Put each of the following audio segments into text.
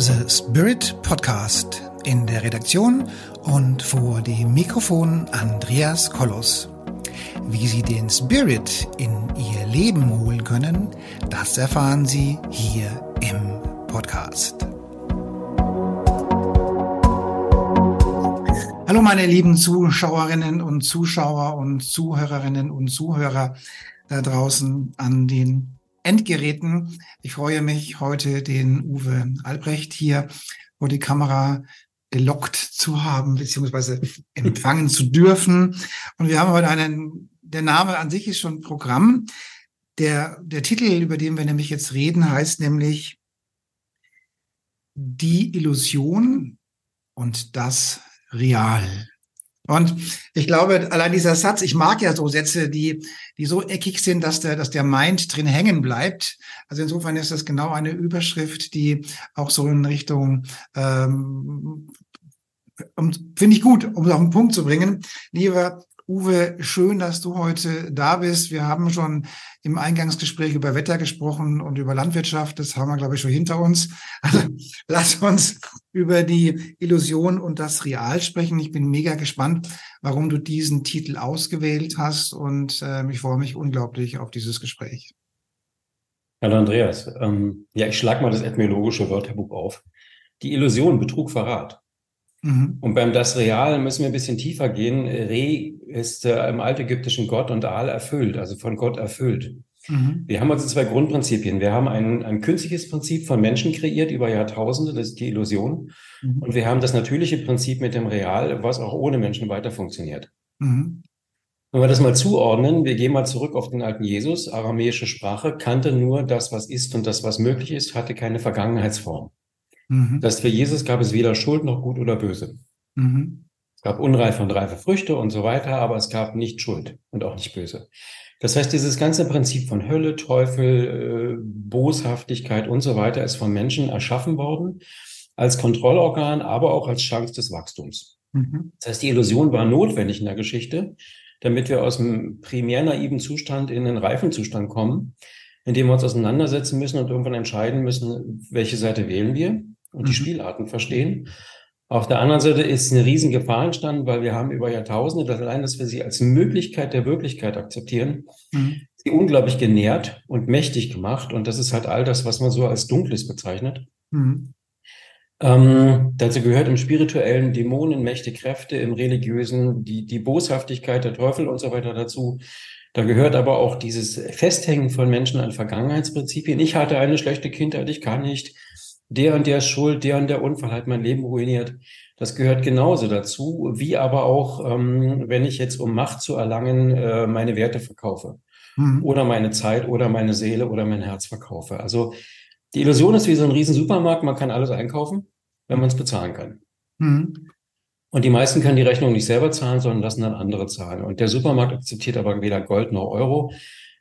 The Spirit Podcast. In der Redaktion und vor dem Mikrofon Andreas Kollos. Wie Sie den Spirit in Ihr Leben holen können, das erfahren Sie hier im Podcast. Hallo meine lieben Zuschauerinnen und Zuschauer und Zuhörerinnen und Zuhörer da draußen an den Endgeräten. Ich freue mich, heute den Uwe Albrecht hier vor die Kamera gelockt zu haben, beziehungsweise empfangen zu dürfen. Und wir haben heute einen, der Name an sich ist schon Programm. Der, der Titel, über den wir nämlich jetzt reden, heißt nämlich Die Illusion und das Real. Und ich glaube, allein dieser Satz, ich mag ja so Sätze, die, die so eckig sind, dass der, dass der Mind drin hängen bleibt. Also insofern ist das genau eine Überschrift, die auch so in Richtung, ähm, um, finde ich gut, um es auf den Punkt zu bringen. Lieber Uwe, schön, dass du heute da bist. Wir haben schon im Eingangsgespräch über Wetter gesprochen und über Landwirtschaft. Das haben wir, glaube ich, schon hinter uns. Also lass uns über die Illusion und das Real sprechen. Ich bin mega gespannt, warum du diesen Titel ausgewählt hast und äh, ich freue mich unglaublich auf dieses Gespräch. Hallo Andreas. Ähm, ja, ich schlage mal das etymologische Wörterbuch auf. Die Illusion, Betrug, Verrat. Mhm. Und beim Das Real müssen wir ein bisschen tiefer gehen. Re ist äh, im altägyptischen Gott und Al erfüllt, also von Gott erfüllt. Mhm. Wir haben also zwei Grundprinzipien. Wir haben ein, ein künstliches Prinzip von Menschen kreiert über Jahrtausende, das ist die Illusion. Mhm. Und wir haben das natürliche Prinzip mit dem Real, was auch ohne Menschen weiter funktioniert. Mhm. Wenn wir das mal zuordnen, wir gehen mal zurück auf den alten Jesus. Aramäische Sprache kannte nur das, was ist und das, was möglich ist, hatte keine Vergangenheitsform. Mhm. Das für Jesus gab es weder Schuld noch Gut oder Böse. Mhm. Es gab unreife und reife Früchte und so weiter, aber es gab nicht Schuld und auch nicht Böse. Das heißt, dieses ganze Prinzip von Hölle, Teufel, äh, Boshaftigkeit und so weiter ist von Menschen erschaffen worden als Kontrollorgan, aber auch als Chance des Wachstums. Mhm. Das heißt, die Illusion war notwendig in der Geschichte, damit wir aus dem primär naiven Zustand in den reifen Zustand kommen, in dem wir uns auseinandersetzen müssen und irgendwann entscheiden müssen, welche Seite wählen wir und die mhm. Spielarten verstehen. Auf der anderen Seite ist eine riesen Gefahr entstanden, weil wir haben über Jahrtausende, das allein, dass wir sie als Möglichkeit der Wirklichkeit akzeptieren, mhm. sie unglaublich genährt und mächtig gemacht. Und das ist halt all das, was man so als Dunkles bezeichnet. Mhm. Ähm, dazu gehört im spirituellen Dämonen, Mächte, Kräfte, im religiösen die, die Boshaftigkeit der Teufel und so weiter dazu. Da gehört aber auch dieses Festhängen von Menschen an Vergangenheitsprinzipien. Ich hatte eine schlechte Kindheit, ich kann nicht der und der ist schuld, der und der Unfall hat mein Leben ruiniert. Das gehört genauso dazu, wie aber auch, ähm, wenn ich jetzt, um Macht zu erlangen, äh, meine Werte verkaufe. Mhm. Oder meine Zeit oder meine Seele oder mein Herz verkaufe. Also die Illusion ist wie so ein riesen Supermarkt, man kann alles einkaufen, wenn man es bezahlen kann. Mhm. Und die meisten können die Rechnung nicht selber zahlen, sondern lassen dann andere zahlen. Und der Supermarkt akzeptiert aber weder Gold noch Euro.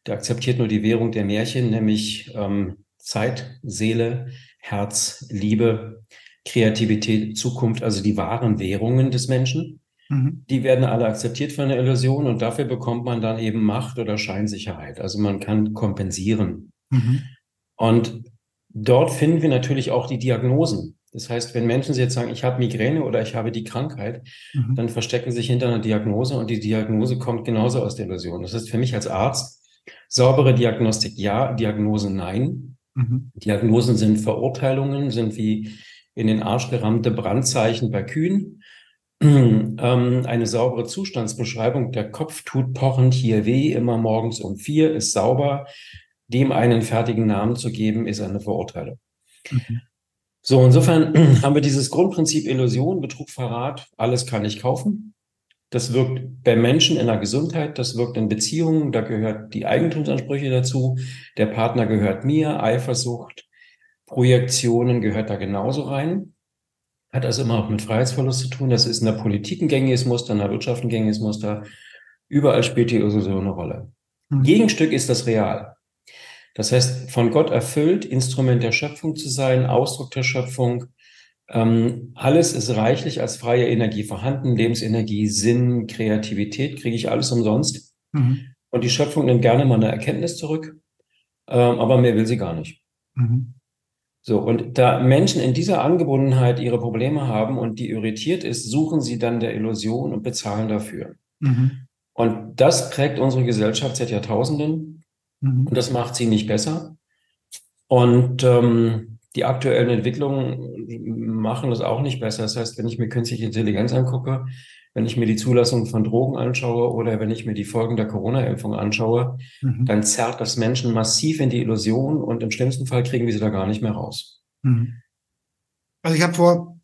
Der akzeptiert nur die Währung der Märchen, nämlich ähm, Zeit, Seele, Herz, Liebe, Kreativität, Zukunft, also die wahren Währungen des Menschen. Mhm. Die werden alle akzeptiert von der Illusion und dafür bekommt man dann eben Macht oder Scheinsicherheit. Also man kann kompensieren. Mhm. Und dort finden wir natürlich auch die Diagnosen. Das heißt, wenn Menschen jetzt sagen, ich habe Migräne oder ich habe die Krankheit, mhm. dann verstecken sich hinter einer Diagnose und die Diagnose kommt genauso aus der Illusion. Das heißt für mich als Arzt, saubere Diagnostik ja, Diagnose nein. Mhm. Diagnosen sind Verurteilungen, sind wie in den Arsch gerammte Brandzeichen bei Kühen. ähm, eine saubere Zustandsbeschreibung, der Kopf tut pochend hier weh, immer morgens um vier, ist sauber. Dem einen fertigen Namen zu geben, ist eine Verurteilung. Mhm. So, insofern haben wir dieses Grundprinzip Illusion, Betrug, Verrat, alles kann ich kaufen. Das wirkt bei Menschen in der Gesundheit, das wirkt in Beziehungen, da gehört die Eigentumsansprüche dazu, der Partner gehört mir, Eifersucht, Projektionen gehört da genauso rein. Hat also immer auch mit Freiheitsverlust zu tun. Das ist in der Politik ein gängiges Muster, in der Wirtschaft ein gängiges Muster. Überall spielt die Illusion eine Rolle. Mhm. Gegenstück ist das Real. Das heißt, von Gott erfüllt, Instrument der Schöpfung zu sein, Ausdruck der Schöpfung, ähm, alles ist reichlich als freie Energie vorhanden, Lebensenergie, Sinn, Kreativität, kriege ich alles umsonst. Mhm. Und die Schöpfung nimmt gerne mal eine Erkenntnis zurück, ähm, aber mehr will sie gar nicht. Mhm. So, und da Menschen in dieser Angebundenheit ihre Probleme haben und die irritiert ist, suchen sie dann der Illusion und bezahlen dafür. Mhm. Und das prägt unsere Gesellschaft seit Jahrtausenden mhm. und das macht sie nicht besser. Und ähm, die aktuellen Entwicklungen machen das auch nicht besser. Das heißt, wenn ich mir künstliche Intelligenz angucke, wenn ich mir die Zulassung von Drogen anschaue oder wenn ich mir die Folgen der Corona-Impfung anschaue, mhm. dann zerrt das Menschen massiv in die Illusion und im schlimmsten Fall kriegen wir sie da gar nicht mehr raus. Mhm. Also ich habe vor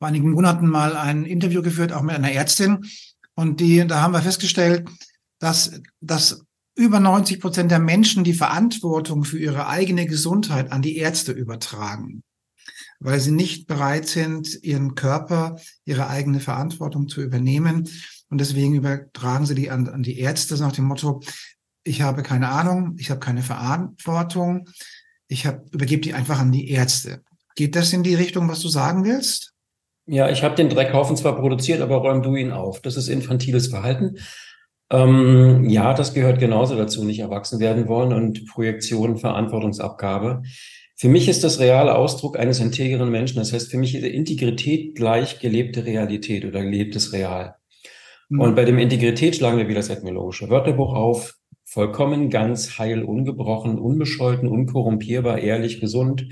einigen Monaten mal ein Interview geführt, auch mit einer Ärztin, und die, da haben wir festgestellt, dass, dass über 90 Prozent der Menschen die Verantwortung für ihre eigene Gesundheit an die Ärzte übertragen weil sie nicht bereit sind, ihren Körper, ihre eigene Verantwortung zu übernehmen. Und deswegen übertragen sie die an, an die Ärzte nach dem Motto, ich habe keine Ahnung, ich habe keine Verantwortung, ich hab, übergebe die einfach an die Ärzte. Geht das in die Richtung, was du sagen willst? Ja, ich habe den Dreckhaufen zwar produziert, aber räum du ihn auf. Das ist infantiles Verhalten. Ähm, ja, das gehört genauso dazu, nicht erwachsen werden wollen und Projektion, Verantwortungsabgabe. Für mich ist das reale Ausdruck eines integeren Menschen. Das heißt, für mich ist Integrität gleich gelebte Realität oder gelebtes Real. Mhm. Und bei dem Integrität schlagen wir wieder das etymologische Wörterbuch auf. Vollkommen, ganz, heil, ungebrochen, unbescholten, unkorrumpierbar, ehrlich, gesund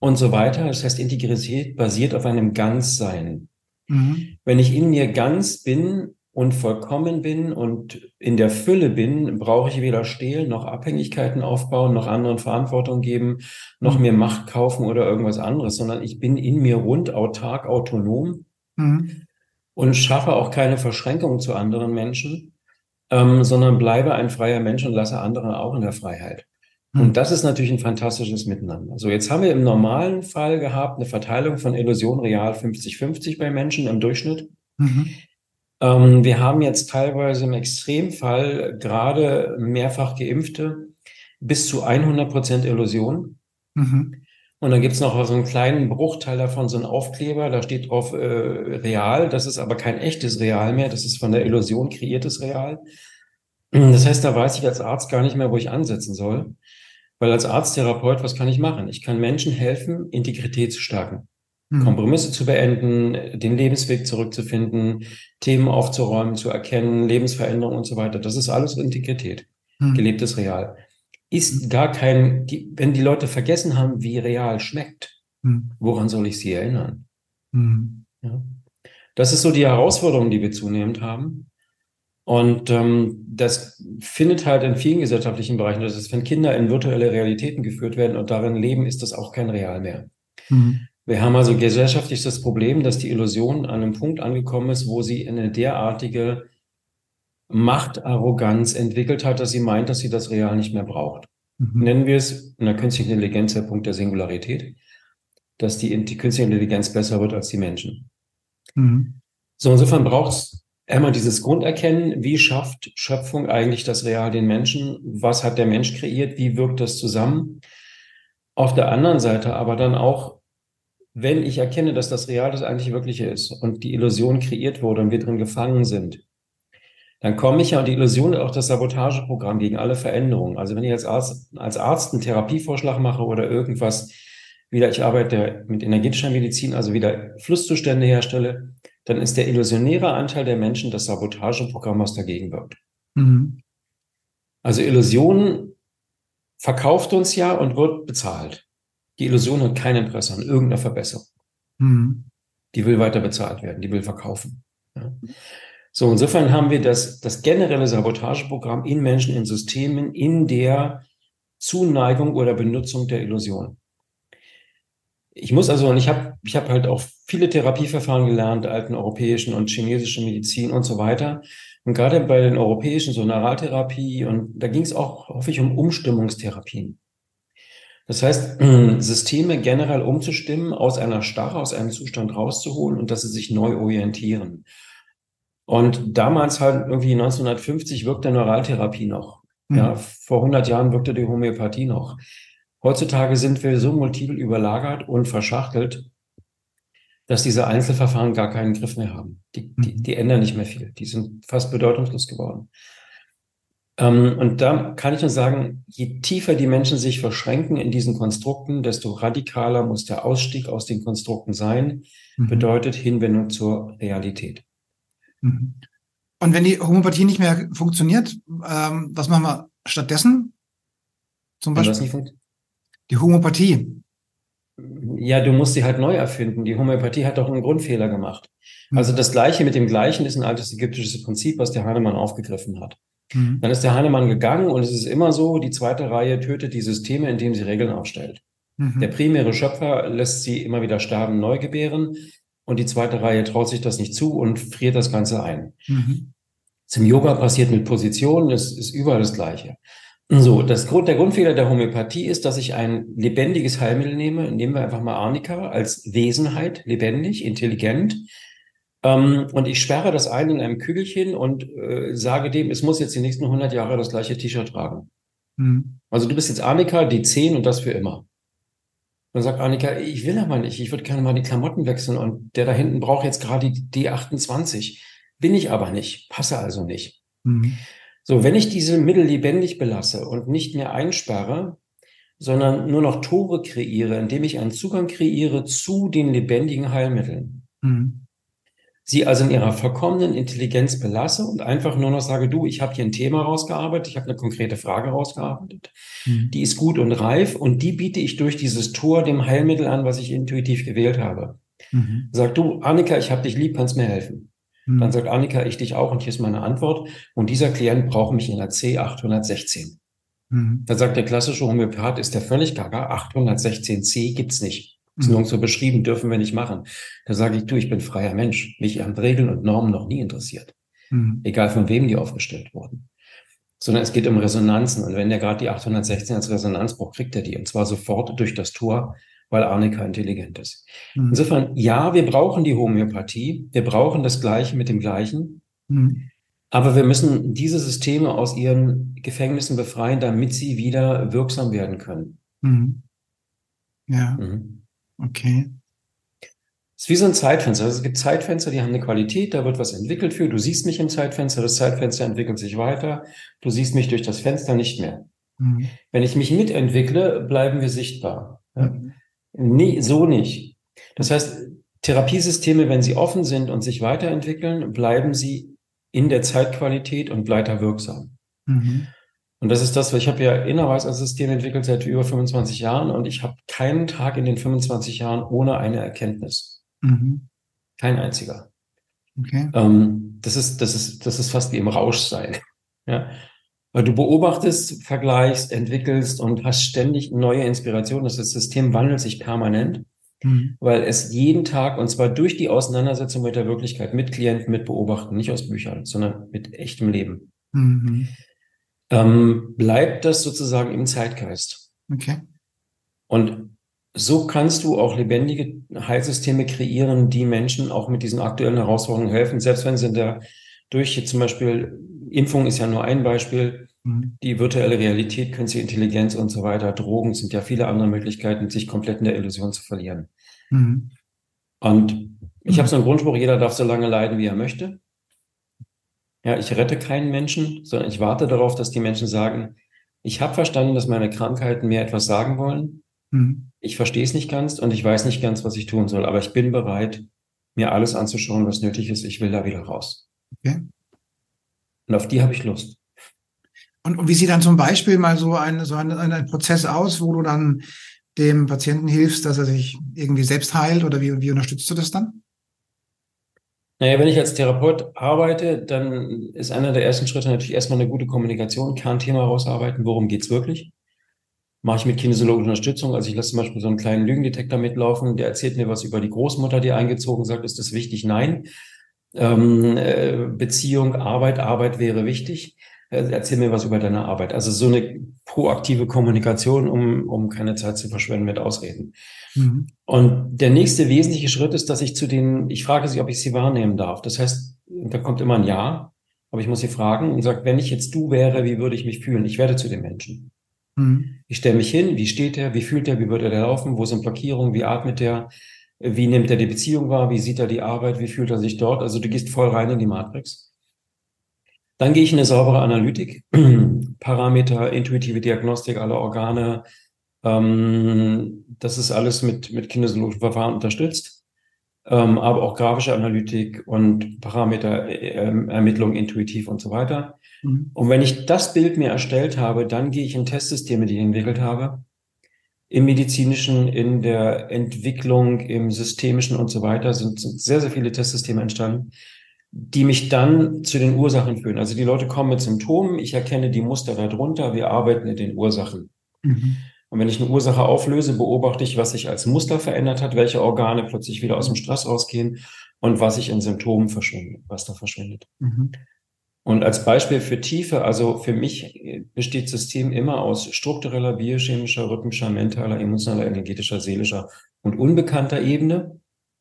und so weiter. Das heißt, Integrität basiert auf einem Ganzsein. Mhm. Wenn ich in mir ganz bin, und vollkommen bin und in der Fülle bin, brauche ich weder stehlen, noch Abhängigkeiten aufbauen, noch anderen Verantwortung geben, noch mhm. mir Macht kaufen oder irgendwas anderes, sondern ich bin in mir rund, autark, autonom mhm. und schaffe auch keine Verschränkung zu anderen Menschen, ähm, sondern bleibe ein freier Mensch und lasse andere auch in der Freiheit. Mhm. Und das ist natürlich ein fantastisches Miteinander. So, jetzt haben wir im normalen Fall gehabt eine Verteilung von Illusion real 50-50 bei Menschen im Durchschnitt. Mhm. Ähm, wir haben jetzt teilweise im Extremfall gerade mehrfach Geimpfte bis zu 100 Prozent Illusion. Mhm. Und dann gibt's noch so einen kleinen Bruchteil davon, so ein Aufkleber, da steht drauf äh, real. Das ist aber kein echtes Real mehr, das ist von der Illusion kreiertes Real. Das heißt, da weiß ich als Arzt gar nicht mehr, wo ich ansetzen soll. Weil als Arzttherapeut, was kann ich machen? Ich kann Menschen helfen, Integrität zu stärken. Mhm. Kompromisse zu beenden, den Lebensweg zurückzufinden, Themen aufzuräumen, zu erkennen, Lebensveränderung und so weiter. Das ist alles Integrität, mhm. gelebtes Real. Ist gar kein, die, wenn die Leute vergessen haben, wie real schmeckt, mhm. woran soll ich sie erinnern? Mhm. Ja. Das ist so die Herausforderung, die wir zunehmend haben. Und ähm, das findet halt in vielen gesellschaftlichen Bereichen, das ist, wenn Kinder in virtuelle Realitäten geführt werden und darin leben, ist das auch kein Real mehr. Mhm. Wir haben also gesellschaftlich das Problem, dass die Illusion an einem Punkt angekommen ist, wo sie eine derartige Machtarroganz entwickelt hat, dass sie meint, dass sie das Real nicht mehr braucht. Mhm. Nennen wir es in der künstlichen Intelligenz der Punkt der Singularität, dass die, die künstliche Intelligenz besser wird als die Menschen. Mhm. So, insofern braucht es einmal dieses Grunderkennen, wie schafft Schöpfung eigentlich das Real den Menschen? Was hat der Mensch kreiert? Wie wirkt das zusammen? Auf der anderen Seite aber dann auch wenn ich erkenne, dass das Real das eigentlich Wirkliche ist und die Illusion kreiert wurde und wir drin gefangen sind, dann komme ich ja, und die Illusion ist auch das Sabotageprogramm gegen alle Veränderungen. Also wenn ich als Arzt, als Arzt einen Therapievorschlag mache oder irgendwas, wieder, ich arbeite mit energetischer Medizin, also wieder Flusszustände herstelle, dann ist der illusionäre Anteil der Menschen das Sabotageprogramm, was dagegen wirkt. Mhm. Also Illusion verkauft uns ja und wird bezahlt. Die Illusion hat kein Interesse an irgendeiner Verbesserung. Mhm. Die will weiter bezahlt werden, die will verkaufen. Ja. So, insofern haben wir das, das generelle Sabotageprogramm in Menschen, in Systemen, in der Zuneigung oder Benutzung der Illusion. Ich muss also, und ich habe ich hab halt auch viele Therapieverfahren gelernt, alten europäischen und chinesische Medizin und so weiter. Und gerade bei den europäischen, so Neuraltherapie, und da ging es auch häufig um Umstimmungstherapien. Das heißt, Systeme generell umzustimmen, aus einer Starre, aus einem Zustand rauszuholen und dass sie sich neu orientieren. Und damals halt irgendwie 1950 wirkte Neuraltherapie noch. Mhm. Ja, vor 100 Jahren wirkte die Homöopathie noch. Heutzutage sind wir so multiple überlagert und verschachtelt, dass diese Einzelverfahren gar keinen Griff mehr haben. Die, die, mhm. die ändern nicht mehr viel. Die sind fast bedeutungslos geworden. Ähm, und da kann ich nur sagen, je tiefer die Menschen sich verschränken in diesen Konstrukten, desto radikaler muss der Ausstieg aus den Konstrukten sein, mhm. bedeutet Hinwendung zur Realität. Mhm. Und wenn die Homöopathie nicht mehr funktioniert, ähm, was machen wir stattdessen? Zum Beispiel die Homöopathie. Ja, du musst sie halt neu erfinden. Die Homöopathie hat doch einen Grundfehler gemacht. Mhm. Also das Gleiche mit dem Gleichen ist ein altes ägyptisches Prinzip, was der Hahnemann aufgegriffen hat. Mhm. Dann ist der Hahnemann gegangen und es ist immer so, die zweite Reihe tötet die Systeme, indem sie Regeln aufstellt. Mhm. Der primäre Schöpfer lässt sie immer wieder sterben, neu gebären und die zweite Reihe traut sich das nicht zu und friert das Ganze ein. Mhm. Im Yoga passiert mit Positionen, es ist überall das Gleiche. So, das Grund, der Grundfehler der Homöopathie ist, dass ich ein lebendiges Heilmittel nehme. Nehmen wir einfach mal Arnika als Wesenheit, lebendig, intelligent. Ähm, und ich sperre das ein in einem Kügelchen und äh, sage dem, es muss jetzt die nächsten 100 Jahre das gleiche T-Shirt tragen. Mhm. Also du bist jetzt Annika, die 10 und das für immer. Dann sagt Annika, ich will aber nicht, ich würde gerne mal die Klamotten wechseln und der da hinten braucht jetzt gerade die D28. Bin ich aber nicht, passe also nicht. Mhm. So, wenn ich diese Mittel lebendig belasse und nicht mehr einsperre, sondern nur noch Tore kreiere, indem ich einen Zugang kreiere zu den lebendigen Heilmitteln. Mhm. Sie also in ihrer vollkommenen Intelligenz belasse und einfach nur noch sage, du, ich habe hier ein Thema rausgearbeitet, ich habe eine konkrete Frage rausgearbeitet, mhm. die ist gut und reif und die biete ich durch dieses Tor dem Heilmittel an, was ich intuitiv gewählt habe. Mhm. Sag du, Annika, ich habe dich lieb, kannst mir helfen. Mhm. Dann sagt Annika, ich dich auch und hier ist meine Antwort. Und dieser Klient braucht mich in der C816. Mhm. Dann sagt der klassische Homöopath, ist der völlig gaga, 816c gibt's nicht. Ist mhm. nirgendwo beschrieben, dürfen wir nicht machen. Da sage ich, du, ich bin freier Mensch. Mich haben Regeln und Normen noch nie interessiert. Mhm. Egal von wem die aufgestellt wurden. Sondern es geht um Resonanzen. Und wenn der gerade die 816 als Resonanz braucht, kriegt er die. Und zwar sofort durch das Tor, weil Arnika intelligent ist. Mhm. Insofern, ja, wir brauchen die Homöopathie. Wir brauchen das Gleiche mit dem Gleichen. Mhm. Aber wir müssen diese Systeme aus ihren Gefängnissen befreien, damit sie wieder wirksam werden können. Mhm. Ja. Mhm. Okay. Es ist wie so ein Zeitfenster. Also es gibt Zeitfenster, die haben eine Qualität, da wird was entwickelt für. Du siehst mich im Zeitfenster, das Zeitfenster entwickelt sich weiter. Du siehst mich durch das Fenster nicht mehr. Mhm. Wenn ich mich mitentwickle, bleiben wir sichtbar. Mhm. Nee, so nicht. Das heißt, Therapiesysteme, wenn sie offen sind und sich weiterentwickeln, bleiben sie in der Zeitqualität und weiter wirksam. Mhm. Und das ist das, weil ich habe ja Innerweis als System entwickelt seit über 25 Jahren und ich habe keinen Tag in den 25 Jahren ohne eine Erkenntnis. Mhm. Kein einziger. Okay. Ähm, das ist, das ist, das ist fast wie im Rausch sein. Ja. Weil du beobachtest, vergleichst, entwickelst und hast ständig neue Inspirationen. Das System wandelt sich permanent, mhm. weil es jeden Tag, und zwar durch die Auseinandersetzung mit der Wirklichkeit, mit Klienten, mit Beobachten, nicht aus Büchern, sondern mit echtem Leben, mhm. Ähm, bleibt das sozusagen im Zeitgeist. Okay. Und so kannst du auch lebendige Heilsysteme kreieren, die Menschen auch mit diesen aktuellen Herausforderungen helfen, selbst wenn sie in der durch zum Beispiel Impfung ist ja nur ein Beispiel, mhm. die virtuelle Realität, künstliche Intelligenz und so weiter, Drogen sind ja viele andere Möglichkeiten, sich komplett in der Illusion zu verlieren. Mhm. Und ich mhm. habe so einen Grundspruch, jeder darf so lange leiden, wie er möchte. Ja, ich rette keinen Menschen, sondern ich warte darauf, dass die Menschen sagen, ich habe verstanden, dass meine Krankheiten mir etwas sagen wollen. Mhm. Ich verstehe es nicht ganz und ich weiß nicht ganz, was ich tun soll, aber ich bin bereit, mir alles anzuschauen, was nötig ist. Ich will da wieder raus. Okay. Und auf die habe ich Lust. Und, und wie sieht dann zum Beispiel mal so ein, so ein, ein Prozess aus, wo du dann dem Patienten hilfst, dass er sich irgendwie selbst heilt oder wie, wie unterstützt du das dann? Naja, wenn ich als Therapeut arbeite, dann ist einer der ersten Schritte natürlich erstmal eine gute Kommunikation, Kernthema rausarbeiten, worum geht's wirklich. Mache ich mit kinesiologischer Unterstützung. Also ich lasse zum Beispiel so einen kleinen Lügendetektor mitlaufen, der erzählt mir was über die Großmutter, die eingezogen sagt, ist das wichtig? Nein ähm, äh, Beziehung, Arbeit, Arbeit wäre wichtig. Äh, erzähl mir was über deine Arbeit. Also so eine proaktive Kommunikation, um, um keine Zeit zu verschwenden mit Ausreden. Mhm. Und der nächste wesentliche Schritt ist, dass ich zu den, ich frage sie, ob ich sie wahrnehmen darf. Das heißt, da kommt immer ein Ja, aber ich muss sie fragen und sage, wenn ich jetzt du wäre, wie würde ich mich fühlen? Ich werde zu dem Menschen. Mhm. Ich stelle mich hin, wie steht er, wie fühlt er, wie würde er laufen, wo sind Blockierungen, wie atmet er, wie nimmt er die Beziehung wahr? Wie sieht er die Arbeit? Wie fühlt er sich dort? Also du gehst voll rein in die Matrix. Dann gehe ich in eine saubere Analytik, Parameter, intuitive Diagnostik aller Organe. Ähm, das ist alles mit, mit kinesiologischen Verfahren unterstützt, ähm, aber auch grafische Analytik und Parameterermittlung, äh, intuitiv und so weiter. Mhm. Und wenn ich das Bild mir erstellt habe, dann gehe ich in Testsysteme, die ich entwickelt habe, im medizinischen, in der Entwicklung, im systemischen und so weiter sind, sind sehr, sehr viele Testsysteme entstanden die mich dann zu den Ursachen führen. Also die Leute kommen mit Symptomen, ich erkenne die Muster darunter, wir arbeiten in den Ursachen. Mhm. Und wenn ich eine Ursache auflöse, beobachte ich, was sich als Muster verändert hat, welche Organe plötzlich wieder aus dem Stress rausgehen und was sich in Symptomen verschwindet, was da verschwindet. Mhm. Und als Beispiel für Tiefe, also für mich besteht System immer aus struktureller, biochemischer, rhythmischer, mentaler, emotionaler, energetischer, seelischer und unbekannter Ebene.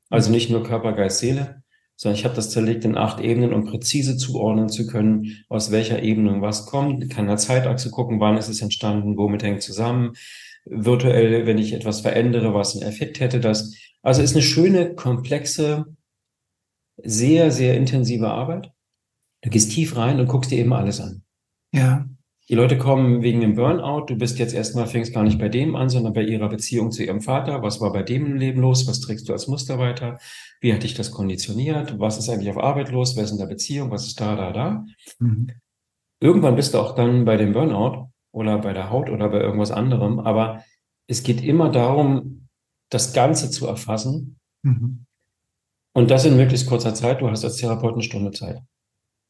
Also nicht nur Körper, Geist, Seele, sondern ich habe das zerlegt in acht Ebenen, um präzise zuordnen zu können, aus welcher Ebene was kommt. Ich kann in der Zeitachse gucken, wann ist es entstanden, womit hängt zusammen. Virtuell, wenn ich etwas verändere, was einen Effekt hätte das. Also ist eine schöne, komplexe, sehr, sehr intensive Arbeit. Du gehst tief rein und guckst dir eben alles an. Ja. Die Leute kommen wegen dem Burnout. Du bist jetzt erstmal, fängst gar nicht bei dem an, sondern bei ihrer Beziehung zu ihrem Vater. Was war bei dem im Leben los? Was trägst du als Muster weiter? Wie hat dich das konditioniert? Was ist eigentlich auf Arbeit los? Wer ist in der Beziehung? Was ist da, da, da? Mhm. Irgendwann bist du auch dann bei dem Burnout oder bei der Haut oder bei irgendwas anderem. Aber es geht immer darum, das Ganze zu erfassen. Mhm. Und das in möglichst kurzer Zeit. Du hast als Therapeut eine Stunde Zeit.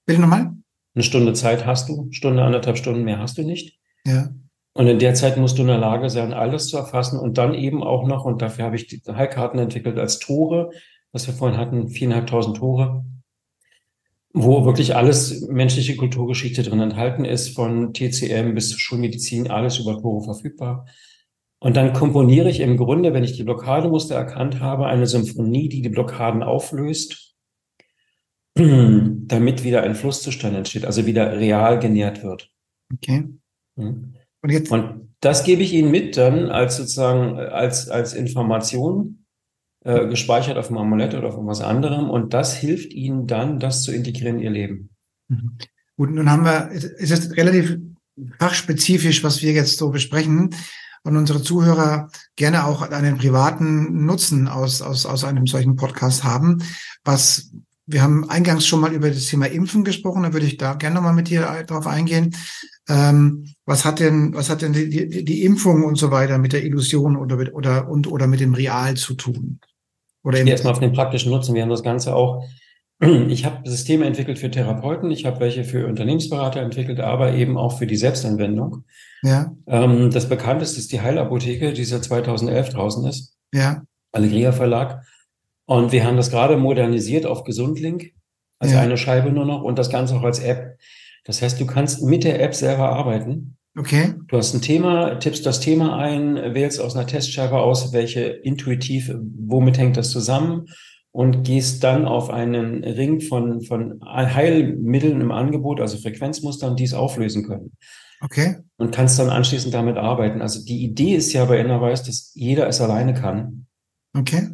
Bitte nochmal? Eine Stunde Zeit hast du, Stunde, anderthalb Stunden mehr hast du nicht. Ja. Und in der Zeit musst du in der Lage sein, alles zu erfassen und dann eben auch noch, und dafür habe ich die Heilkarten entwickelt als Tore, was wir vorhin hatten, viereinhalbtausend Tore, wo wirklich alles menschliche Kulturgeschichte drin enthalten ist, von TCM bis Schulmedizin, alles über Tore verfügbar. Und dann komponiere ich im Grunde, wenn ich die Blockademuster erkannt habe, eine Symphonie, die die Blockaden auflöst damit wieder ein Flusszustand entsteht, also wieder real genährt wird. Okay. Und, jetzt? Und das gebe ich Ihnen mit dann als sozusagen als, als Information äh, gespeichert auf dem Amulett oder auf irgendwas anderem und das hilft Ihnen dann, das zu integrieren in Ihr Leben. Mhm. Gut, nun haben wir, ist es relativ fachspezifisch, was wir jetzt so besprechen und unsere Zuhörer gerne auch einen privaten Nutzen aus, aus, aus einem solchen Podcast haben. Was wir haben eingangs schon mal über das Thema Impfen gesprochen, da würde ich da gerne nochmal mit dir darauf eingehen. Ähm, was hat denn, was hat denn die, die, die, Impfung und so weiter mit der Illusion oder mit, oder und oder mit dem Real zu tun? Oder ich erstmal auf den praktischen Nutzen. Wir haben das Ganze auch. Ich habe Systeme entwickelt für Therapeuten, ich habe welche für Unternehmensberater entwickelt, aber eben auch für die Selbstanwendung. Ja. Ähm, das bekannteste ist die Heilapotheke, die seit 2011 draußen ist. Ja. Allegria Verlag. Und wir haben das gerade modernisiert auf Gesundlink, also ja. eine Scheibe nur noch und das Ganze auch als App. Das heißt, du kannst mit der App selber arbeiten. Okay. Du hast ein Thema, tippst das Thema ein, wählst aus einer Testscheibe aus, welche intuitiv, womit hängt das zusammen und gehst dann auf einen Ring von, von Heilmitteln im Angebot, also Frequenzmustern, die es auflösen können. Okay. Und kannst dann anschließend damit arbeiten. Also die Idee ist ja bei Innerweis, dass jeder es alleine kann. Okay.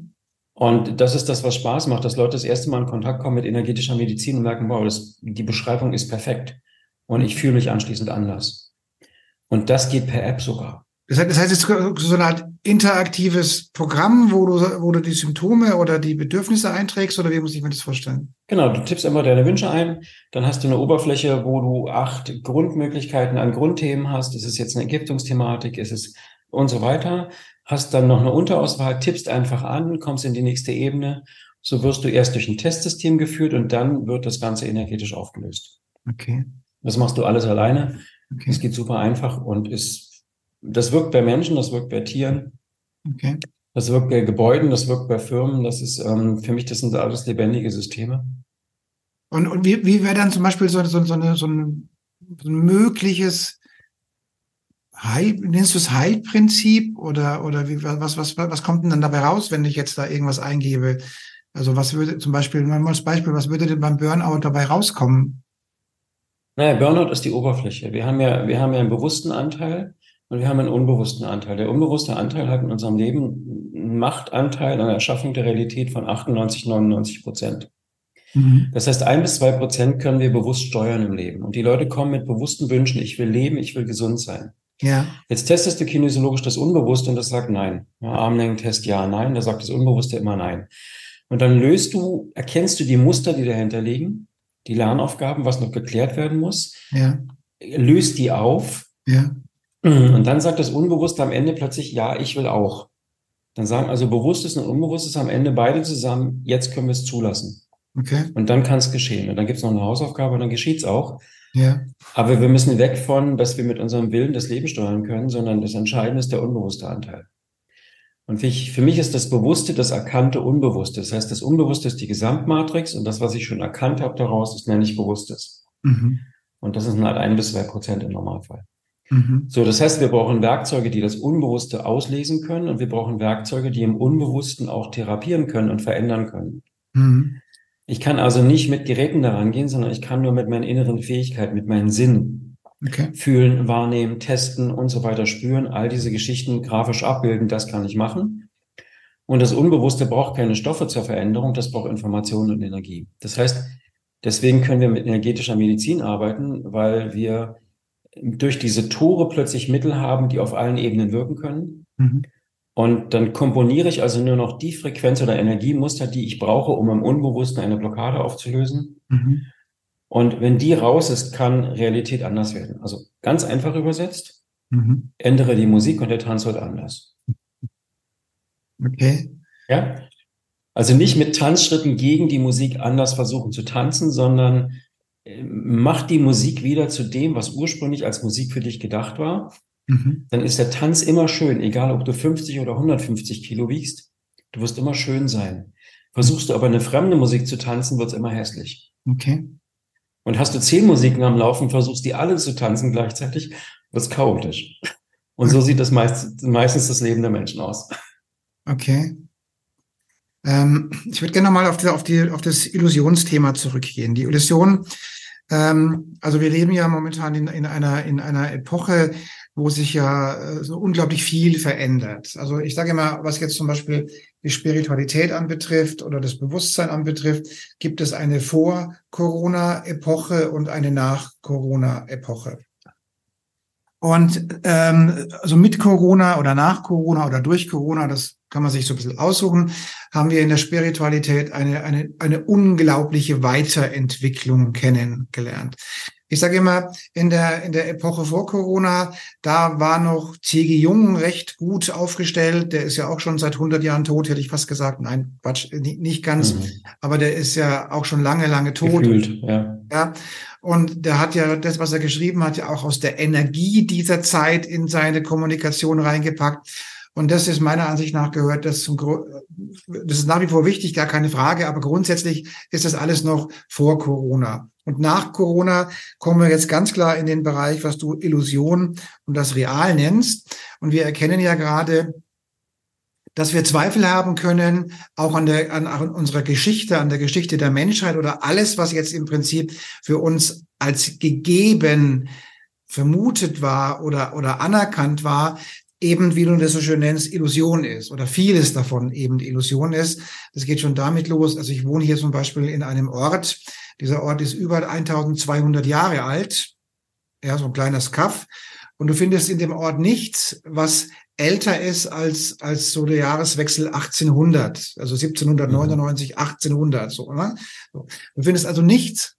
Und das ist das, was Spaß macht, dass Leute das erste Mal in Kontakt kommen mit energetischer Medizin und merken, wow, das, die Beschreibung ist perfekt. Und ich fühle mich anschließend anders. Und das geht per App sogar. Das heißt, das heißt, es ist so eine Art interaktives Programm, wo du, wo du die Symptome oder die Bedürfnisse einträgst, oder wie muss ich mir das vorstellen? Genau, du tippst immer deine Wünsche ein, dann hast du eine Oberfläche, wo du acht Grundmöglichkeiten an Grundthemen hast. Ist es jetzt eine Entgiftungsthematik? Ist es und so weiter hast dann noch eine Unterauswahl, tippst einfach an, kommst in die nächste Ebene. So wirst du erst durch ein Testsystem geführt und dann wird das Ganze energetisch aufgelöst. Okay. Das machst du alles alleine. Okay. Das geht super einfach und ist, das wirkt bei Menschen, das wirkt bei Tieren. Okay. Das wirkt bei Gebäuden, das wirkt bei Firmen. Das ist, ähm, für mich, das sind alles lebendige Systeme. Und, und wie, wie wäre dann zum Beispiel so, so, so, eine, so ein, so ein mögliches Hype, nennst du es Hype-Prinzip oder, oder wie, was, was, was kommt denn dann dabei raus, wenn ich jetzt da irgendwas eingebe? Also was würde zum Beispiel, mal als Beispiel, was würde denn beim Burnout dabei rauskommen? Naja, Burnout ist die Oberfläche. Wir haben ja, wir haben ja einen bewussten Anteil und wir haben einen unbewussten Anteil. Der unbewusste Anteil hat in unserem Leben einen Machtanteil an der Erschaffung der Realität von 98, 99 Prozent. Mhm. Das heißt, ein bis zwei Prozent können wir bewusst steuern im Leben. Und die Leute kommen mit bewussten Wünschen, ich will leben, ich will gesund sein. Ja. Jetzt testest du kinesiologisch das Unbewusste und das sagt nein. Ja, Armlängen-Test ja, nein. Da sagt das Unbewusste immer nein. Und dann löst du, erkennst du die Muster, die dahinter liegen, die Lernaufgaben, was noch geklärt werden muss, ja. löst die auf. Ja. Und dann sagt das Unbewusste am Ende plötzlich, ja, ich will auch. Dann sagen also Bewusstes und Unbewusstes am Ende beide zusammen, jetzt können wir es zulassen. Okay. Und dann kann es geschehen. Und dann gibt es noch eine Hausaufgabe und dann geschieht es auch. Ja. Aber wir müssen weg von, dass wir mit unserem Willen das Leben steuern können, sondern das Entscheidende ist der unbewusste Anteil. Und für, ich, für mich ist das Bewusste das erkannte Unbewusste. Das heißt, das Unbewusste ist die Gesamtmatrix und das, was ich schon erkannt habe daraus, ist nenne ich Bewusstes. Mhm. Und das sind halt ein bis zwei Prozent im Normalfall. Mhm. So, das heißt, wir brauchen Werkzeuge, die das Unbewusste auslesen können und wir brauchen Werkzeuge, die im Unbewussten auch therapieren können und verändern können. Mhm. Ich kann also nicht mit Geräten daran gehen, sondern ich kann nur mit meinen inneren Fähigkeiten, mit meinen Sinnen okay. fühlen, wahrnehmen, testen und so weiter spüren, all diese Geschichten grafisch abbilden, das kann ich machen. Und das Unbewusste braucht keine Stoffe zur Veränderung, das braucht Information und Energie. Das heißt, deswegen können wir mit energetischer Medizin arbeiten, weil wir durch diese Tore plötzlich Mittel haben, die auf allen Ebenen wirken können. Mhm. Und dann komponiere ich also nur noch die Frequenz oder Energiemuster, die ich brauche, um im Unbewussten eine Blockade aufzulösen. Mhm. Und wenn die raus ist, kann Realität anders werden. Also ganz einfach übersetzt, mhm. ändere die Musik und der Tanz wird anders. Okay. Ja. Also nicht mit Tanzschritten gegen die Musik anders versuchen zu tanzen, sondern äh, mach die Musik wieder zu dem, was ursprünglich als Musik für dich gedacht war Mhm. dann ist der Tanz immer schön, egal ob du 50 oder 150 Kilo wiegst, du wirst immer schön sein. Versuchst du aber eine fremde Musik zu tanzen, wird's immer hässlich. Okay. Und hast du zehn Musiken am Laufen, versuchst die alle zu tanzen gleichzeitig, wird's chaotisch. Und so sieht das meist, meistens das Leben der Menschen aus. Okay. Ähm, ich würde gerne nochmal auf, die, auf, die, auf das Illusionsthema zurückgehen. Die Illusion, ähm, also wir leben ja momentan in, in, einer, in einer Epoche, wo sich ja äh, so unglaublich viel verändert. Also ich sage immer, was jetzt zum Beispiel die Spiritualität anbetrifft oder das Bewusstsein anbetrifft, gibt es eine Vor-Corona-Epoche und eine Nach-Corona-Epoche. Und ähm, also mit Corona oder nach Corona oder durch Corona, das kann man sich so ein bisschen aussuchen, haben wir in der Spiritualität eine, eine, eine unglaubliche Weiterentwicklung kennengelernt. Ich sage immer, in der, in der Epoche vor Corona, da war noch C.G. Jung recht gut aufgestellt. Der ist ja auch schon seit 100 Jahren tot, hätte ich fast gesagt. Nein, Quatsch, nicht ganz. Mhm. Aber der ist ja auch schon lange, lange tot. Gefühlt, ja. ja. Und der hat ja das, was er geschrieben hat, ja auch aus der Energie dieser Zeit in seine Kommunikation reingepackt. Und das ist meiner Ansicht nach gehört das zum, das ist nach wie vor wichtig, gar keine Frage. Aber grundsätzlich ist das alles noch vor Corona. Und nach Corona kommen wir jetzt ganz klar in den Bereich, was du Illusion und das Real nennst. Und wir erkennen ja gerade, dass wir Zweifel haben können, auch an, der, an, an unserer Geschichte, an der Geschichte der Menschheit oder alles, was jetzt im Prinzip für uns als gegeben vermutet war oder, oder anerkannt war, eben, wie du das so schön nennst, Illusion ist oder vieles davon eben Illusion ist. Das geht schon damit los. Also ich wohne hier zum Beispiel in einem Ort. Dieser Ort ist über 1200 Jahre alt. Ja, so ein kleines Kaff. Und du findest in dem Ort nichts, was älter ist als, als so der Jahreswechsel 1800, also 1799, 1800, so, ne? So. Du findest also nichts,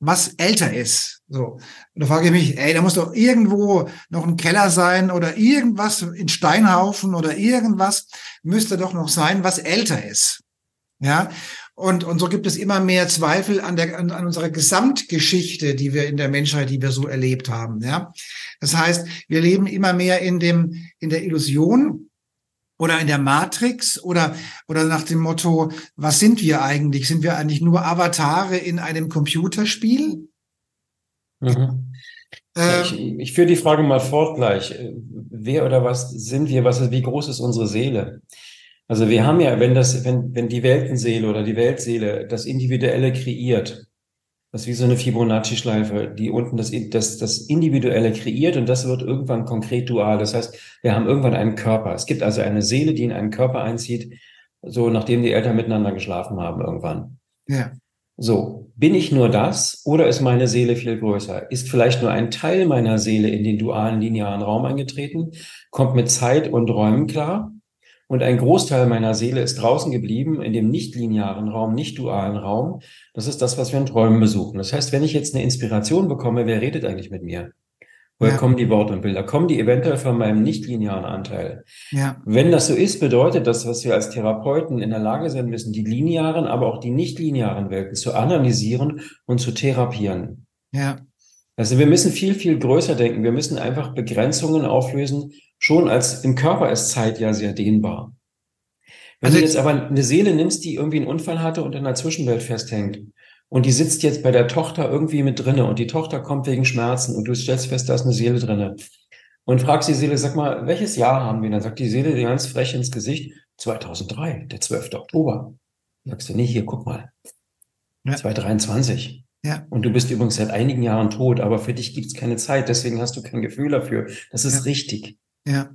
was älter ist. So. Und da frage ich mich, ey, da muss doch irgendwo noch ein Keller sein oder irgendwas in Steinhaufen oder irgendwas müsste doch noch sein, was älter ist. Ja. Und, und so gibt es immer mehr Zweifel an der, an, an unserer Gesamtgeschichte, die wir in der Menschheit, die wir so erlebt haben. Ja. Das heißt, wir leben immer mehr in dem, in der Illusion, oder in der Matrix oder, oder nach dem Motto, was sind wir eigentlich? Sind wir eigentlich nur Avatare in einem Computerspiel? Mhm. Ähm, ich, ich führe die Frage mal fort gleich. Wer oder was sind wir? Was, wie groß ist unsere Seele? Also wir haben ja, wenn das, wenn, wenn die Weltenseele oder die Weltseele das Individuelle kreiert, das ist wie so eine Fibonacci-Schleife, die unten das, das, das Individuelle kreiert und das wird irgendwann konkret dual. Das heißt, wir haben irgendwann einen Körper. Es gibt also eine Seele, die in einen Körper einzieht, so nachdem die Eltern miteinander geschlafen haben irgendwann. Ja. So, bin ich nur das oder ist meine Seele viel größer? Ist vielleicht nur ein Teil meiner Seele in den dualen linearen Raum eingetreten, kommt mit Zeit und Räumen klar und ein Großteil meiner Seele ist draußen geblieben in dem nicht linearen Raum, nicht dualen Raum. Das ist das, was wir in Träumen besuchen. Das heißt, wenn ich jetzt eine Inspiration bekomme, wer redet eigentlich mit mir? Woher ja. kommen die Worte und Bilder? Kommen die eventuell von meinem nicht-linearen Anteil? Ja. Wenn das so ist, bedeutet das, was wir als Therapeuten in der Lage sein müssen, die linearen, aber auch die nicht-linearen Welten zu analysieren und zu therapieren. Ja. Also wir müssen viel, viel größer denken. Wir müssen einfach Begrenzungen auflösen. Schon als im Körper ist Zeit ja sehr dehnbar. Wenn also du jetzt aber eine Seele nimmst, die irgendwie einen Unfall hatte und in der Zwischenwelt festhängt und die sitzt jetzt bei der Tochter irgendwie mit drinne und die Tochter kommt wegen Schmerzen und du stellst fest, da ist eine Seele drinne und fragst die Seele, sag mal, welches Jahr haben wir? Dann sagt die Seele dir ganz frech ins Gesicht, 2003, der 12. Oktober. Sagst du, nee, hier, guck mal. Ja. 2023. Ja. Und du bist übrigens seit einigen Jahren tot, aber für dich gibt es keine Zeit, deswegen hast du kein Gefühl dafür. Das ist ja. richtig. Ja.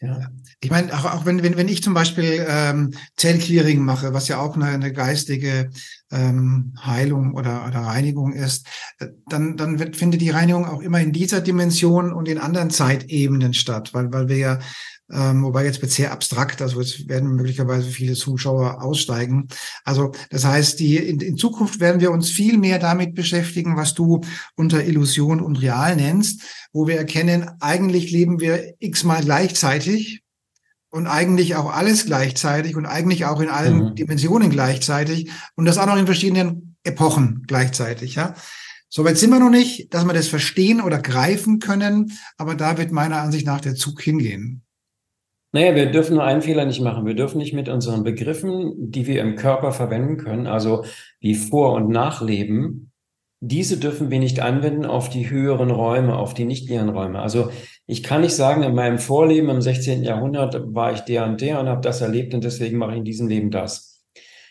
Ja. Ich meine, auch, auch wenn, wenn, wenn ich zum Beispiel ähm, Zellclearing mache, was ja auch eine, eine geistige ähm, Heilung oder, oder Reinigung ist, äh, dann, dann wird, findet die Reinigung auch immer in dieser Dimension und in anderen Zeitebenen statt, weil, weil wir ja ähm, wobei jetzt wird sehr abstrakt, also jetzt werden möglicherweise viele Zuschauer aussteigen. Also das heißt, die in, in Zukunft werden wir uns viel mehr damit beschäftigen, was du unter Illusion und Real nennst, wo wir erkennen, eigentlich leben wir x-mal gleichzeitig und eigentlich auch alles gleichzeitig und eigentlich auch in allen mhm. Dimensionen gleichzeitig und das auch noch in verschiedenen Epochen gleichzeitig, ja. Soweit sind wir noch nicht, dass wir das verstehen oder greifen können, aber da wird meiner Ansicht nach der Zug hingehen. Naja, wir dürfen nur einen Fehler nicht machen. Wir dürfen nicht mit unseren Begriffen, die wir im Körper verwenden können, also wie Vor- und Nachleben, diese dürfen wir nicht anwenden auf die höheren Räume, auf die nichtlinearen Räume. Also ich kann nicht sagen, in meinem Vorleben im 16. Jahrhundert war ich der und der und habe das erlebt und deswegen mache ich in diesem Leben das.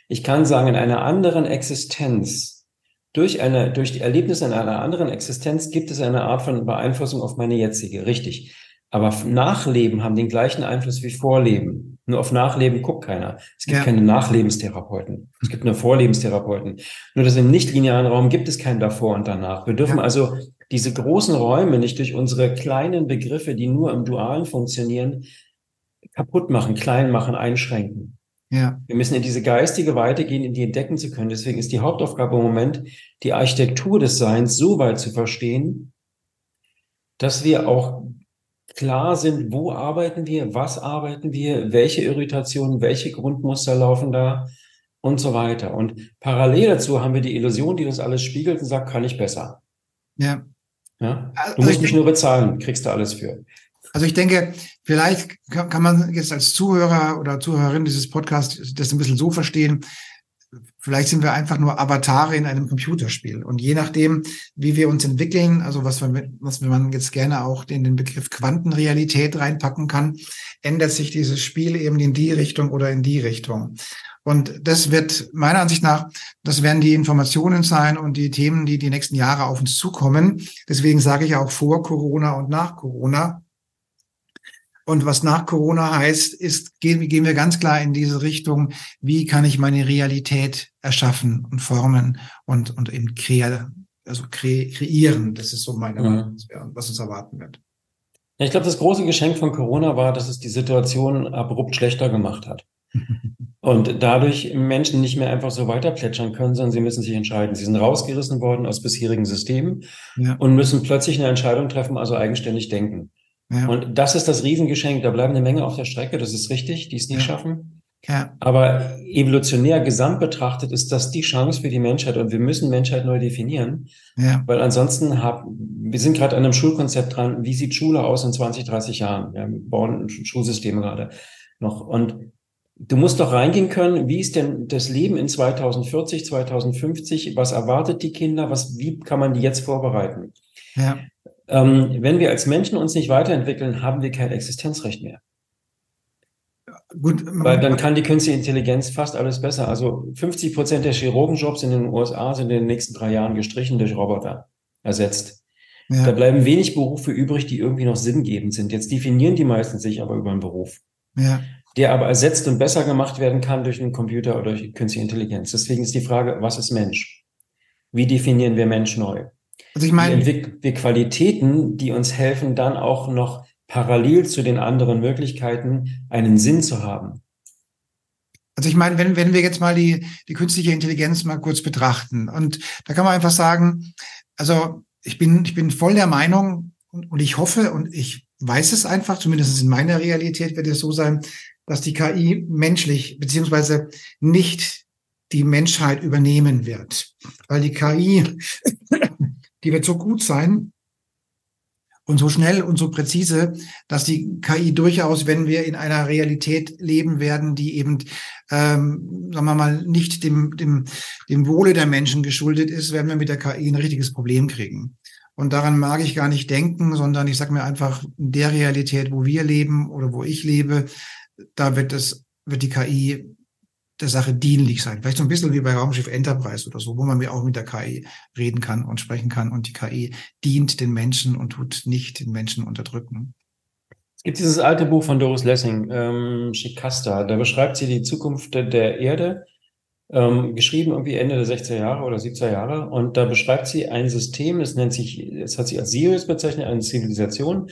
Ich kann sagen, in einer anderen Existenz, durch eine, durch die Erlebnisse in einer anderen Existenz gibt es eine Art von Beeinflussung auf meine jetzige. Richtig. Aber Nachleben haben den gleichen Einfluss wie Vorleben. Nur auf Nachleben guckt keiner. Es gibt ja. keine Nachlebenstherapeuten. Es gibt nur Vorlebenstherapeuten. Nur dass im nichtlinearen Raum gibt es kein davor und danach. Wir dürfen ja. also diese großen Räume nicht durch unsere kleinen Begriffe, die nur im Dualen funktionieren, kaputt machen, klein machen, einschränken. Ja. Wir müssen in diese geistige Weite gehen, in die entdecken zu können. Deswegen ist die Hauptaufgabe im Moment, die Architektur des Seins so weit zu verstehen, dass wir auch klar sind, wo arbeiten wir, was arbeiten wir, welche Irritationen, welche Grundmuster laufen da und so weiter. Und parallel dazu haben wir die Illusion, die das alles spiegelt und sagt, kann ich besser. Ja. ja? Du also musst nicht nur bezahlen, kriegst du alles für. Also ich denke, vielleicht kann man jetzt als Zuhörer oder Zuhörerin dieses Podcasts das ein bisschen so verstehen, Vielleicht sind wir einfach nur Avatare in einem Computerspiel. Und je nachdem, wie wir uns entwickeln, also was, wir, was man jetzt gerne auch in den Begriff Quantenrealität reinpacken kann, ändert sich dieses Spiel eben in die Richtung oder in die Richtung. Und das wird meiner Ansicht nach, das werden die Informationen sein und die Themen, die die nächsten Jahre auf uns zukommen. Deswegen sage ich auch vor Corona und nach Corona, und was nach Corona heißt, ist, gehen, gehen wir ganz klar in diese Richtung, wie kann ich meine Realität erschaffen und formen und, und eben kreieren, also kre kreieren. Das ist so meine mhm. Meinung, was uns erwarten wird. Ja, ich glaube, das große Geschenk von Corona war, dass es die Situation abrupt schlechter gemacht hat. Und dadurch Menschen nicht mehr einfach so weiter plätschern können, sondern sie müssen sich entscheiden. Sie sind rausgerissen worden aus bisherigen Systemen ja. und müssen plötzlich eine Entscheidung treffen, also eigenständig denken. Ja. Und das ist das Riesengeschenk. Da bleiben eine Menge auf der Strecke, das ist richtig, die es nicht ja. schaffen. Ja. Aber evolutionär gesamt betrachtet ist das die Chance für die Menschheit und wir müssen Menschheit neu definieren. Ja. Weil ansonsten haben, wir sind gerade an einem Schulkonzept dran, wie sieht Schule aus in 20, 30 Jahren? Wir bauen Schulsysteme gerade noch. Und du musst doch reingehen können, wie ist denn das Leben in 2040, 2050? Was erwartet die Kinder? Was, wie kann man die jetzt vorbereiten? Ja. Ähm, wenn wir als Menschen uns nicht weiterentwickeln, haben wir kein Existenzrecht mehr. Gut, Weil dann kann die künstliche Intelligenz fast alles besser. Also 50 Prozent der Chirurgenjobs in den USA sind in den nächsten drei Jahren gestrichen durch Roboter ersetzt. Ja. Da bleiben wenig Berufe übrig, die irgendwie noch sinngebend sind. Jetzt definieren die meisten sich aber über einen Beruf. Ja. Der aber ersetzt und besser gemacht werden kann durch einen Computer oder durch künstliche Intelligenz. Deswegen ist die Frage, was ist Mensch? Wie definieren wir Mensch neu? Also ich meine, entwickeln wir Qualitäten, die uns helfen, dann auch noch parallel zu den anderen Möglichkeiten einen Sinn zu haben. Also ich meine, wenn, wenn wir jetzt mal die, die künstliche Intelligenz mal kurz betrachten und da kann man einfach sagen, also ich bin, ich bin voll der Meinung und, und ich hoffe und ich weiß es einfach, zumindest in meiner Realität wird es so sein, dass die KI menschlich beziehungsweise nicht die Menschheit übernehmen wird. Weil die KI, die wird so gut sein, und so schnell und so präzise, dass die KI durchaus, wenn wir in einer Realität leben werden, die eben, ähm, sagen wir mal, nicht dem, dem, dem Wohle der Menschen geschuldet ist, werden wir mit der KI ein richtiges Problem kriegen. Und daran mag ich gar nicht denken, sondern ich sage mir einfach, in der Realität, wo wir leben oder wo ich lebe, da wird es, wird die KI der Sache dienlich sein. Vielleicht so ein bisschen wie bei Raumschiff Enterprise oder so, wo man mir auch mit der KI reden kann und sprechen kann und die KI dient den Menschen und tut nicht den Menschen unterdrücken. Es gibt dieses alte Buch von Doris Lessing, ähm, Shikasta, da beschreibt sie die Zukunft der Erde, ähm, geschrieben irgendwie Ende der 60er Jahre oder 70er Jahre und da beschreibt sie ein System, es nennt sich, es hat sich als Sirius bezeichnet, eine Zivilisation,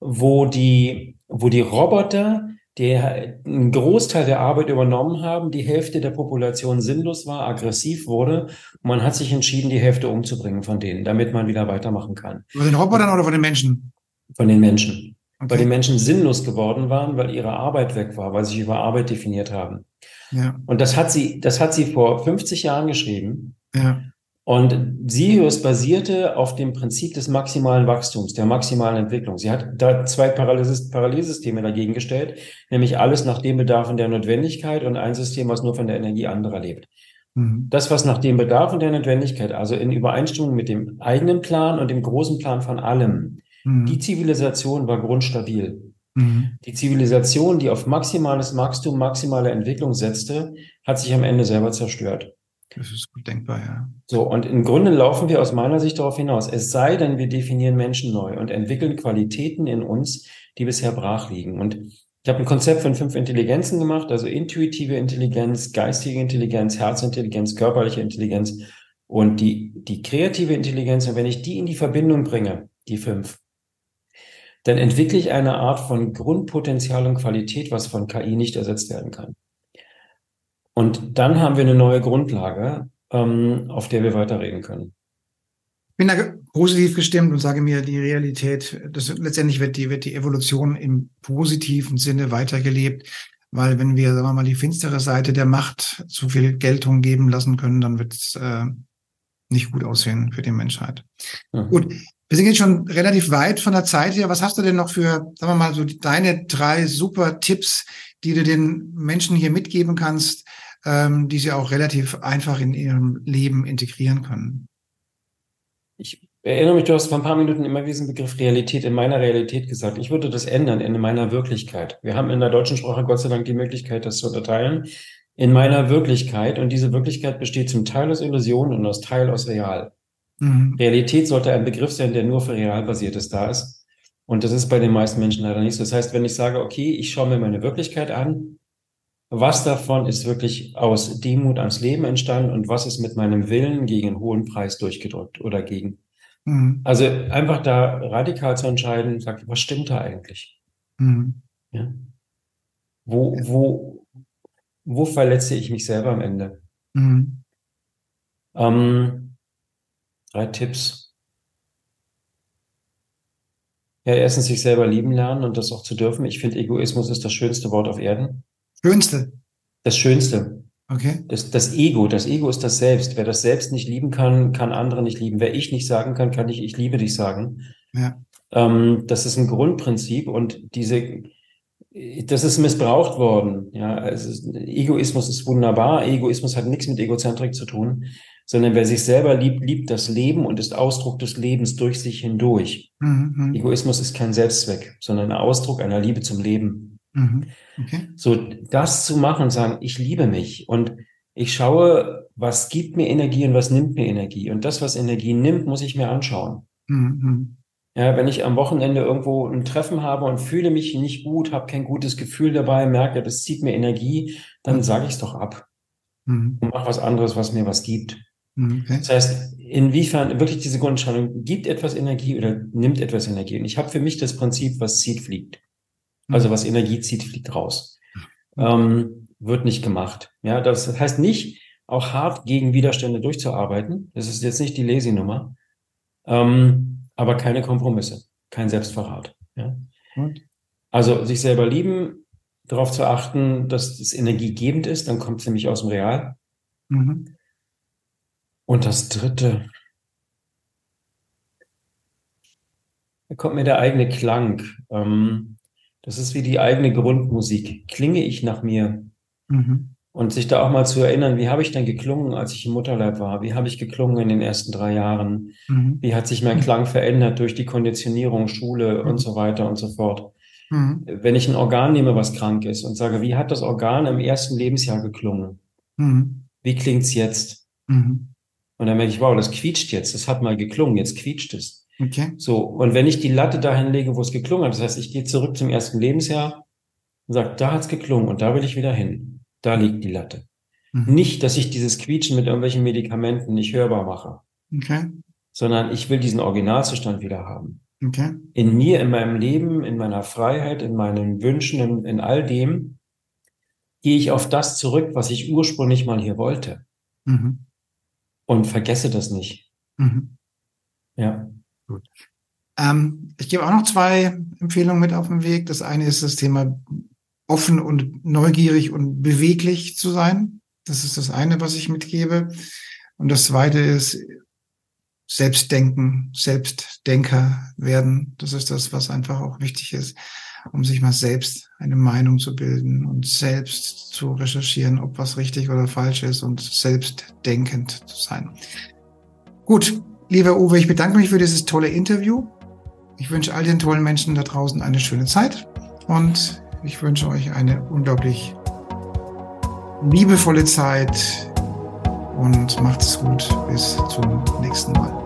wo die, wo die Roboter die einen Großteil der Arbeit übernommen haben, die Hälfte der Population sinnlos war, aggressiv wurde. Und man hat sich entschieden, die Hälfte umzubringen von denen, damit man wieder weitermachen kann. Von den Robotern oder von den Menschen? Von den Menschen. Okay. Weil die Menschen sinnlos geworden waren, weil ihre Arbeit weg war, weil sie sich über Arbeit definiert haben. Ja. Und das hat sie, das hat sie vor 50 Jahren geschrieben. Ja. Und Sirius basierte auf dem Prinzip des maximalen Wachstums, der maximalen Entwicklung. Sie hat da zwei Parallelsysteme dagegen gestellt, nämlich alles nach dem Bedarf und der Notwendigkeit und ein System, was nur von der Energie anderer lebt. Mhm. Das, was nach dem Bedarf und der Notwendigkeit, also in Übereinstimmung mit dem eigenen Plan und dem großen Plan von allem, mhm. die Zivilisation war grundstabil. Mhm. Die Zivilisation, die auf maximales Wachstum, maximale Entwicklung setzte, hat sich am Ende selber zerstört. Das ist gut denkbar, ja. So, und im Grunde laufen wir aus meiner Sicht darauf hinaus. Es sei denn, wir definieren Menschen neu und entwickeln Qualitäten in uns, die bisher brach liegen. Und ich habe ein Konzept von fünf Intelligenzen gemacht, also intuitive Intelligenz, geistige Intelligenz, Herzintelligenz, körperliche Intelligenz und die, die kreative Intelligenz. Und wenn ich die in die Verbindung bringe, die fünf, dann entwickle ich eine Art von Grundpotenzial und Qualität, was von KI nicht ersetzt werden kann. Und dann haben wir eine neue Grundlage, ähm, auf der wir weiterreden können. Ich bin da positiv gestimmt und sage mir, die Realität, das letztendlich wird die, wird die Evolution im positiven Sinne weitergelebt. Weil wenn wir, sagen wir mal, die finstere Seite der Macht zu viel Geltung geben lassen können, dann wird es äh, nicht gut aussehen für die Menschheit. Mhm. Gut, wir sind jetzt schon relativ weit von der Zeit her. Was hast du denn noch für, sagen wir mal, so deine drei super Tipps, die du den Menschen hier mitgeben kannst, ähm, die sie auch relativ einfach in ihrem Leben integrieren können. Ich erinnere mich, du hast vor ein paar Minuten immer diesen Begriff Realität in meiner Realität gesagt. Ich würde das ändern in meiner Wirklichkeit. Wir haben in der deutschen Sprache Gott sei Dank die Möglichkeit, das zu unterteilen. In meiner Wirklichkeit. Und diese Wirklichkeit besteht zum Teil aus Illusion und aus Teil aus Real. Mhm. Realität sollte ein Begriff sein, der nur für real basiertes da ist. Und das ist bei den meisten Menschen leider nicht so. Das heißt, wenn ich sage, okay, ich schaue mir meine Wirklichkeit an, was davon ist wirklich aus Demut ans Leben entstanden und was ist mit meinem Willen gegen einen hohen Preis durchgedrückt oder gegen. Mhm. Also einfach da radikal zu entscheiden, sagt, was stimmt da eigentlich? Mhm. Ja? Wo, wo, wo verletze ich mich selber am Ende? Mhm. Ähm, drei Tipps. Ja, erstens sich selber lieben lernen und das auch zu dürfen. Ich finde, Egoismus ist das schönste Wort auf Erden. Schönste. Das Schönste. Okay. Das, das Ego. Das Ego ist das Selbst. Wer das Selbst nicht lieben kann, kann andere nicht lieben. Wer ich nicht sagen kann, kann ich ich liebe dich sagen. Ja. Ähm, das ist ein Grundprinzip und diese, das ist missbraucht worden. Ja, ist, Egoismus ist wunderbar. Egoismus hat nichts mit Egozentrik zu tun, sondern wer sich selber liebt, liebt das Leben und ist Ausdruck des Lebens durch sich hindurch. Mhm. mhm. Egoismus ist kein Selbstzweck, sondern ein Ausdruck einer Liebe zum Leben. Mhm. Okay. So, das zu machen, sagen, ich liebe mich und ich schaue, was gibt mir Energie und was nimmt mir Energie. Und das, was Energie nimmt, muss ich mir anschauen. Mhm. Ja, wenn ich am Wochenende irgendwo ein Treffen habe und fühle mich nicht gut, habe kein gutes Gefühl dabei, merke, das zieht mir Energie, dann mhm. sage ich es doch ab mhm. und mache was anderes, was mir was gibt. Mhm, okay. Das heißt, inwiefern wirklich diese Grundentscheidung, gibt etwas Energie oder nimmt etwas Energie? Und ich habe für mich das Prinzip, was zieht, fliegt. Also mhm. was Energie zieht, fliegt raus. Mhm. Ähm, wird nicht gemacht. Ja, das heißt nicht, auch hart gegen Widerstände durchzuarbeiten. Das ist jetzt nicht die Lazy-Nummer. Ähm, aber keine Kompromisse, kein Selbstverrat. Ja? Also sich selber lieben, darauf zu achten, dass es energiegebend ist, dann kommt es nämlich aus dem Real. Mhm. Und das dritte, da kommt mir der eigene Klang. Ähm, das ist wie die eigene Grundmusik. Klinge ich nach mir? Mhm. Und sich da auch mal zu erinnern, wie habe ich denn geklungen, als ich im Mutterleib war? Wie habe ich geklungen in den ersten drei Jahren? Mhm. Wie hat sich mein Klang verändert durch die Konditionierung, Schule mhm. und so weiter und so fort? Mhm. Wenn ich ein Organ nehme, was krank ist und sage, wie hat das Organ im ersten Lebensjahr geklungen? Mhm. Wie klingt's jetzt? Mhm. Und dann merke ich, wow, das quietscht jetzt. Das hat mal geklungen, jetzt quietscht es. Okay. So. Und wenn ich die Latte dahin lege, wo es geklungen hat, das heißt, ich gehe zurück zum ersten Lebensjahr und sage, da hat's geklungen und da will ich wieder hin. Da liegt die Latte. Mhm. Nicht, dass ich dieses Quietschen mit irgendwelchen Medikamenten nicht hörbar mache. Okay. Sondern ich will diesen Originalzustand wieder haben. Okay. In mir, in meinem Leben, in meiner Freiheit, in meinen Wünschen, in, in all dem, gehe ich auf das zurück, was ich ursprünglich mal hier wollte. Mhm. Und vergesse das nicht. Mhm. Ja. Gut. Ähm, ich gebe auch noch zwei Empfehlungen mit auf den Weg. Das eine ist das Thema offen und neugierig und beweglich zu sein. Das ist das eine, was ich mitgebe. Und das zweite ist Selbstdenken, Selbstdenker werden. Das ist das, was einfach auch wichtig ist, um sich mal selbst eine Meinung zu bilden und selbst zu recherchieren, ob was richtig oder falsch ist und selbstdenkend zu sein. Gut, lieber Uwe, ich bedanke mich für dieses tolle Interview. Ich wünsche all den tollen Menschen da draußen eine schöne Zeit und ich wünsche euch eine unglaublich liebevolle Zeit und macht es gut. Bis zum nächsten Mal.